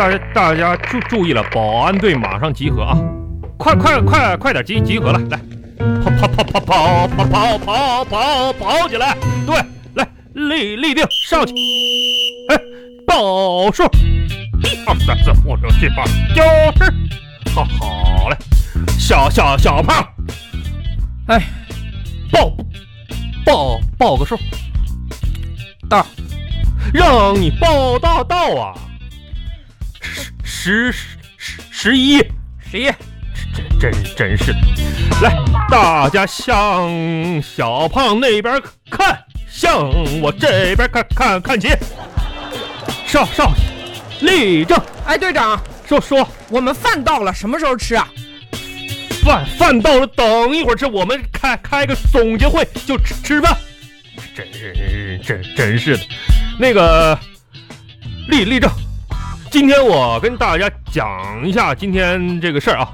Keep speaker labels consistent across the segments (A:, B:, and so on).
A: 大家大家注注意了，保安队马上集合啊！快快快快点集集合了，来，跑跑跑跑跑跑跑跑跑跑起来！对，来立立定上去，哎，报数，一二三四五六七八九十，好好嘞，小小小胖，哎，报报报个数，
B: 大，
A: 让你报大到啊！十十十十一，
B: 十一，
A: 真真真是的！来，大家向小胖那边看，向我这边看看看齐。少少，立正。
B: 哎，队长，
A: 说说，
B: 我们饭到了，什么时候吃啊？
A: 饭饭到了，等一会儿吃。我们开开个总结会就吃吃饭。真真真是的，那个立立正。今天我跟大家讲一下今天这个事儿啊，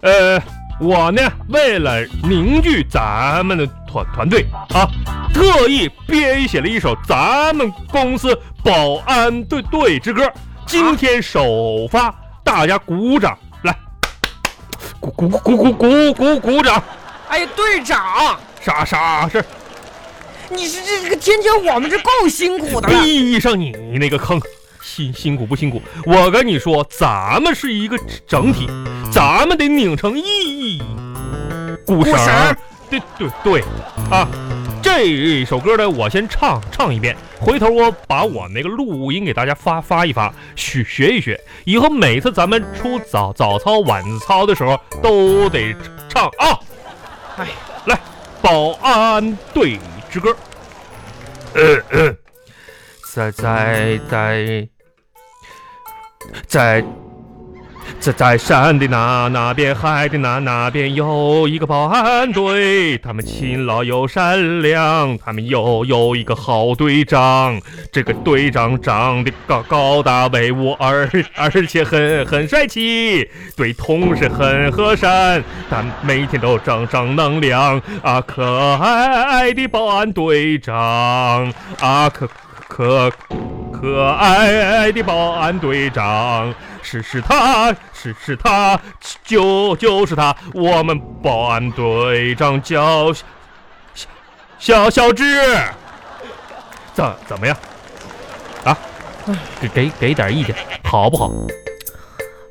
A: 呃，我呢为了凝聚咱们的团团队啊，特意编写了一首咱们公司保安队队之歌。今天首发，大家鼓掌来，鼓鼓鼓鼓鼓鼓鼓掌！
B: 哎呀，队长，
A: 啥啥事？
B: 你是这这个天天我们这够辛苦的了。
A: 闭上你那个坑！辛辛苦不辛苦？我跟你说，咱们是一个整体，咱们得拧成一股绳。对对对，啊，这首歌呢，我先唱唱一遍，回头我把我那个录音给大家发发一发，学学一学，以后每次咱们出早早操、晚操的时候都得唱啊。哎，来，保安队之歌。嗯嗯，在在在。在在在山的那那边，海的那那边，有一个保安队，他们勤劳又善良，他们又有一个好队长。这个队长长得高高大威武，而而且很很帅气，对同事很和善，但每天都正正能量啊！可爱的保安队长啊，可可。可爱的保安队长，是是他，是是他，就就是他，我们保安队长叫小小小智，怎怎么样？啊，给给给点意见，好不好？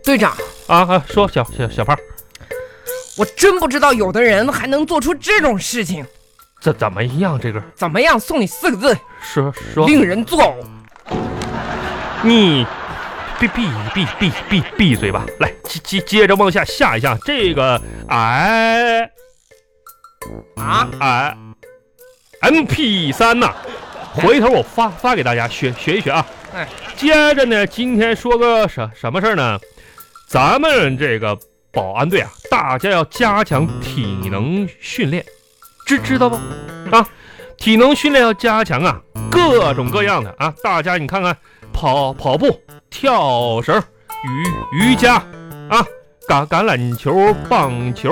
B: 队长
A: 啊啊，说小小小胖，
B: 我真不知道有的人还能做出这种事情。
A: 怎怎么样？这个
B: 怎么样？送你四个字，
A: 说说，
B: 令人作呕。
A: 你闭闭闭闭闭闭嘴吧！来接接接着往下下一下，这个 I
B: 啊
A: I M P 三呐，回头我发发给大家学学一学啊。
B: 哎，
A: 接着呢，今天说个什什么事儿呢？咱们这个保安队啊，大家要加强体能训练，知知道不？啊，体能训练要加强啊，各种各样的啊，大家你看看。跑跑步、跳绳、瑜瑜伽啊，橄橄榄球、棒球，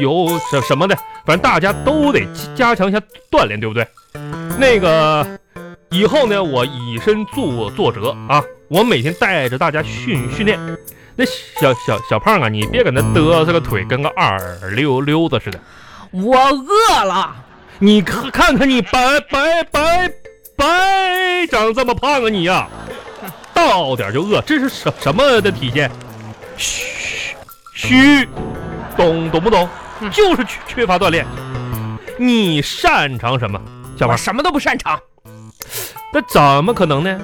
A: 有什什么的，反正大家都得加强一下锻炼，对不对？那个以后呢，我以身作作则啊，我每天带着大家训训练。那小小小胖啊，你别搁那嘚瑟个腿，跟个二溜溜子似的。
B: 我饿了，
A: 你看看看你白白白白长这么胖啊你呀！到点就饿，这是什什么的体现？虚虚，懂懂不懂？就是缺缺乏锻炼。你擅长什么？小胖
B: 什么都不擅长。
A: 那怎么可能呢？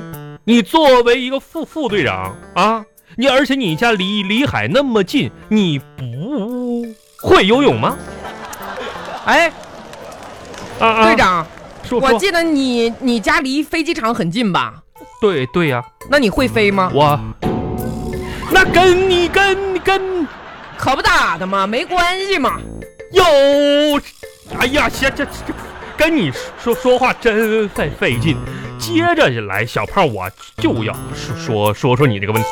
A: 你作为一个副副队长啊，你而且你家离离海那么近，你不会游泳吗？
B: 哎，
A: 啊
B: 队长，
A: 说
B: 我记得你你家离飞机场很近吧？
A: 对对呀，
B: 那你会飞吗？
A: 我，那跟你跟跟，
B: 可不咋的嘛，没关系嘛。
A: 哟，哎呀，这这这，跟你说说话真费费劲。接着来，小胖，我就要说说说说你这个问题。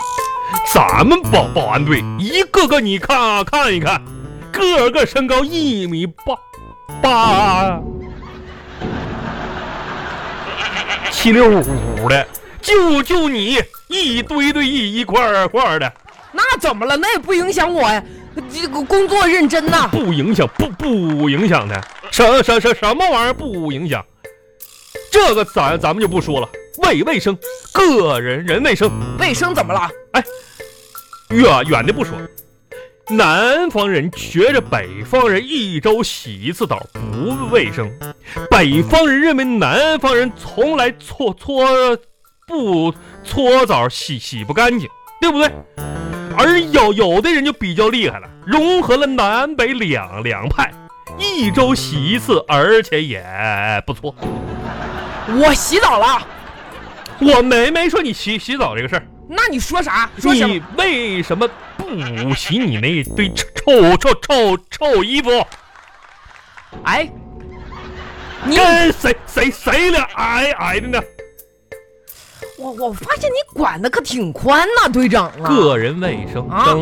A: 咱们保保安队一个个，你看看一看，个个身高一米八八，七六五的。就就你一堆堆一一块儿块儿的，
B: 那怎么了？那也不影响我呀，这个工作认真呐。
A: 不影响，不不影响的，什什什什么玩意儿不影响？这个咱咱们就不说了，卫卫生，个人人卫生，
B: 卫生怎么了？
A: 哎远远的不说，南方人觉着北方人一周洗一次澡不卫生，北方人认为南方人从来搓搓不搓澡洗洗不干净，对不对？而有有的人就比较厉害了，融合了南北两两派，一周洗一次，而且也不错。
B: 我洗澡了。
A: 我没没说你洗洗澡这个事儿。
B: 那你说啥？说
A: 你？为什么不洗你那堆臭臭臭臭衣服？
B: 哎，你
A: 跟谁谁谁俩矮矮的呢？
B: 我我发现你管的可挺宽呐，队长啊。
A: 个人卫生
B: 啊，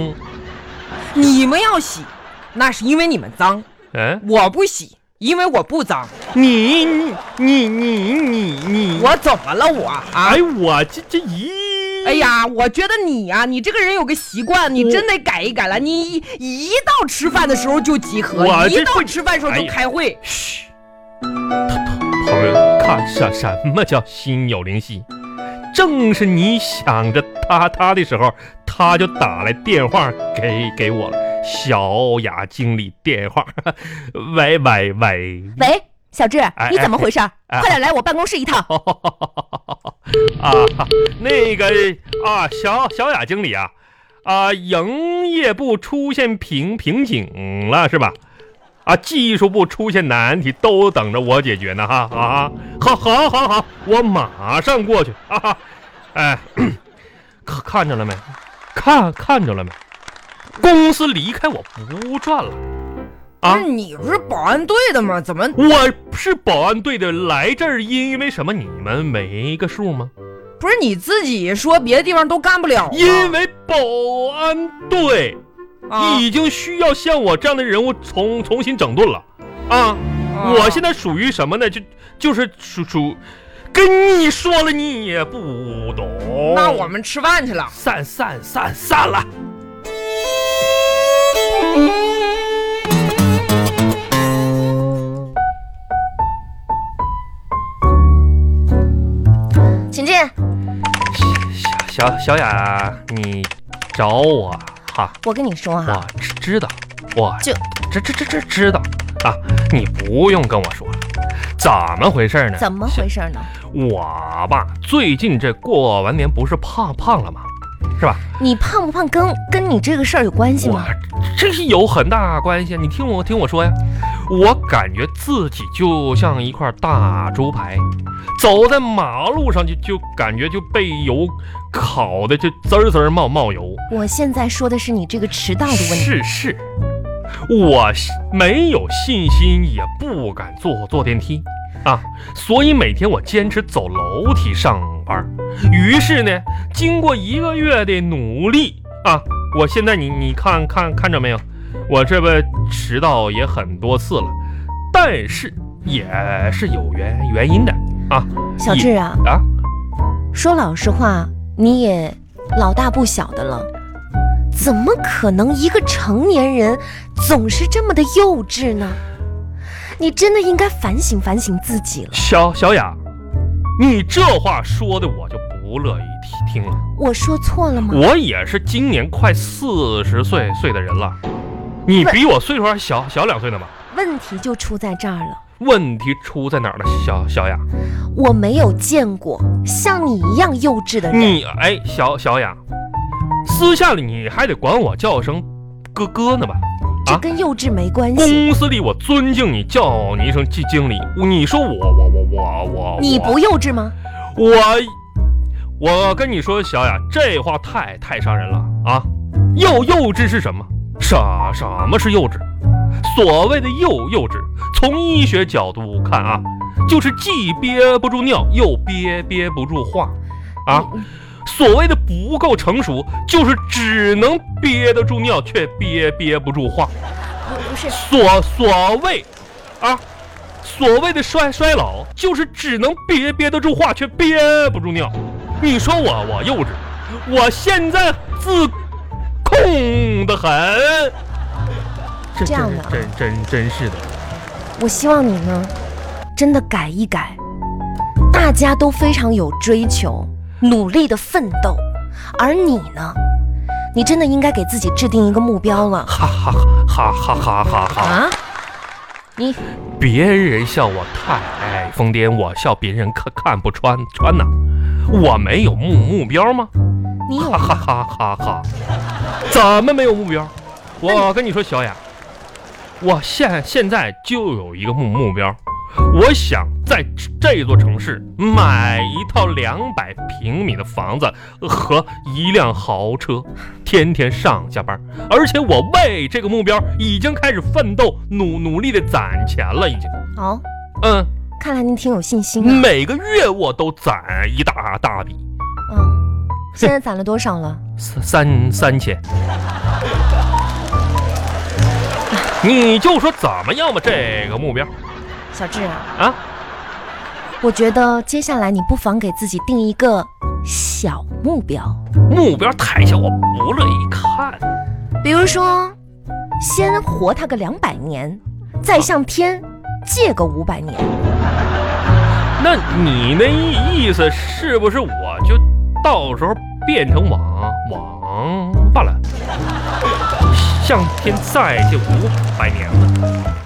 B: 你们要洗，那是因为你们脏；
A: 嗯，
B: 我不洗，因为我不脏。
A: 你你你你你你，
B: 我怎么了我啊
A: 哎？我这这一，
B: 哎，呀，我觉得你呀、你这个人有个习惯，你真得改一改了。你一一到吃饭的时候就集合，一到
A: 我这会
B: 吃饭的时候就开会。
A: 嘘，朋友，看什什么叫心有灵犀？正是你想着他他的时候，他就打来电话给给我了。小雅经理电话，喂 喂喂，
C: 喂，小志，你怎么回事？
A: 哎
C: 快点来我办公室一趟。
A: 啊，那个啊，小小雅经理啊，啊，营业部出现瓶瓶颈了是吧？啊，技术部出现难题，都等着我解决呢哈啊！好，好，好，好，我马上过去啊！哈哎，看看着了没？看看着了没？公司离开我不赚了啊
B: 不是！你不是保安队的吗？怎么
A: 我是保安队的，来这儿因为什么？你们没个数吗？
B: 不是你自己说别的地方都干不了？
A: 因为保安队
B: 啊
A: 已经需要像我这样的人物重重新整顿了啊！
B: 啊
A: 我现在属于什么呢？就就是属属，跟你说了你也不懂。
B: 那我们吃饭去了。
A: 散散散散了。小小小雅，你找我哈？
C: 我跟你说哈、
A: 我知知道，我
C: 就
A: 这这这这知道啊！你不用跟我说了，怎么回事呢？
C: 怎么回事呢？
A: 我吧，最近这过完年不是胖胖了吗？是吧？
C: 你胖不胖跟跟你这个事儿有关系吗？
A: 这是有很大关系啊！你听我听我说呀，我感觉自己就像一块大猪排，走在马路上就就感觉就被油烤的就滋儿滋儿冒冒油。
C: 我现在说的是你这个迟到的问题。
A: 是是，我没有信心，也不敢坐坐电梯啊，所以每天我坚持走楼梯上班。于是呢，经过一个月的努力啊，我现在你你看看看着没有，我这不迟到也很多次了，但是也是有原原因的啊。
C: 小志啊，
A: 啊，
C: 说老实话，你也老大不小的了，怎么可能一个成年人总是这么的幼稚呢？你真的应该反省反省自己了。
A: 小小雅，你这话说的我就不乐意听听了。
C: 我说错了吗？
A: 我也是今年快四十岁岁的人了，你比我岁数还小小两岁呢吧？
C: 问题就出在这儿了。
A: 问题出在哪儿了，小小雅？
C: 我没有见过像你一样幼稚的人。
A: 你哎，小小雅，私下里你还得管我叫声哥哥呢吧？
C: 这跟幼稚没关系。
A: 公司里我尊敬你，叫你一声经经理，你说我我我我我，
C: 你不幼稚吗？
A: 我我跟你说，小雅，这话太太伤人了啊！幼幼稚是什么？什什么是幼稚？所谓的幼幼稚，从医学角度看啊，就是既憋不住尿，又憋憋不住话啊。所谓的不够成熟，就是只能憋得住尿，却憋憋不住话。
C: 不不是，
A: 所所谓啊，所谓的衰衰老，就是只能憋憋得住话，却憋不住尿。你说我我幼稚，我现在自控的很。
C: 这样的啊
A: 真真真是的，
C: 我希望你呢，真的改一改。大家都非常有追求，努力的奋斗，而你呢，你真的应该给自己制定一个目标了
A: 哈哈哈哈哈哈哈！
C: 啊！你
A: 别人笑我太疯癫，我笑别人看看不穿穿呐。我没有目目标吗？
C: 你有
A: 哈哈哈哈哈！怎么没有目标？我跟你说，小雅，我现现在就有一个目目标，我想在这座城市买一套两百平米的房子和一辆豪车，天天上下班，而且我为这个目标已经开始奋斗，努努力的攒钱了，已经。
C: 哦，
A: 嗯，
C: 看来您挺有信心啊。
A: 每个月我都攒一大大笔，
C: 嗯，现在攒了多少了？
A: 三三三千。你就说怎么样吧，这个目标
C: 小智啊，
A: 啊，
C: 我觉得接下来你不妨给自己定一个小目标，
A: 目标太小，我不乐意看。
C: 比如说，先活他个两百年，再向天借个五百年。
A: 那你那意意思是不是我就到时候变成王王八了，向天再借五百年了？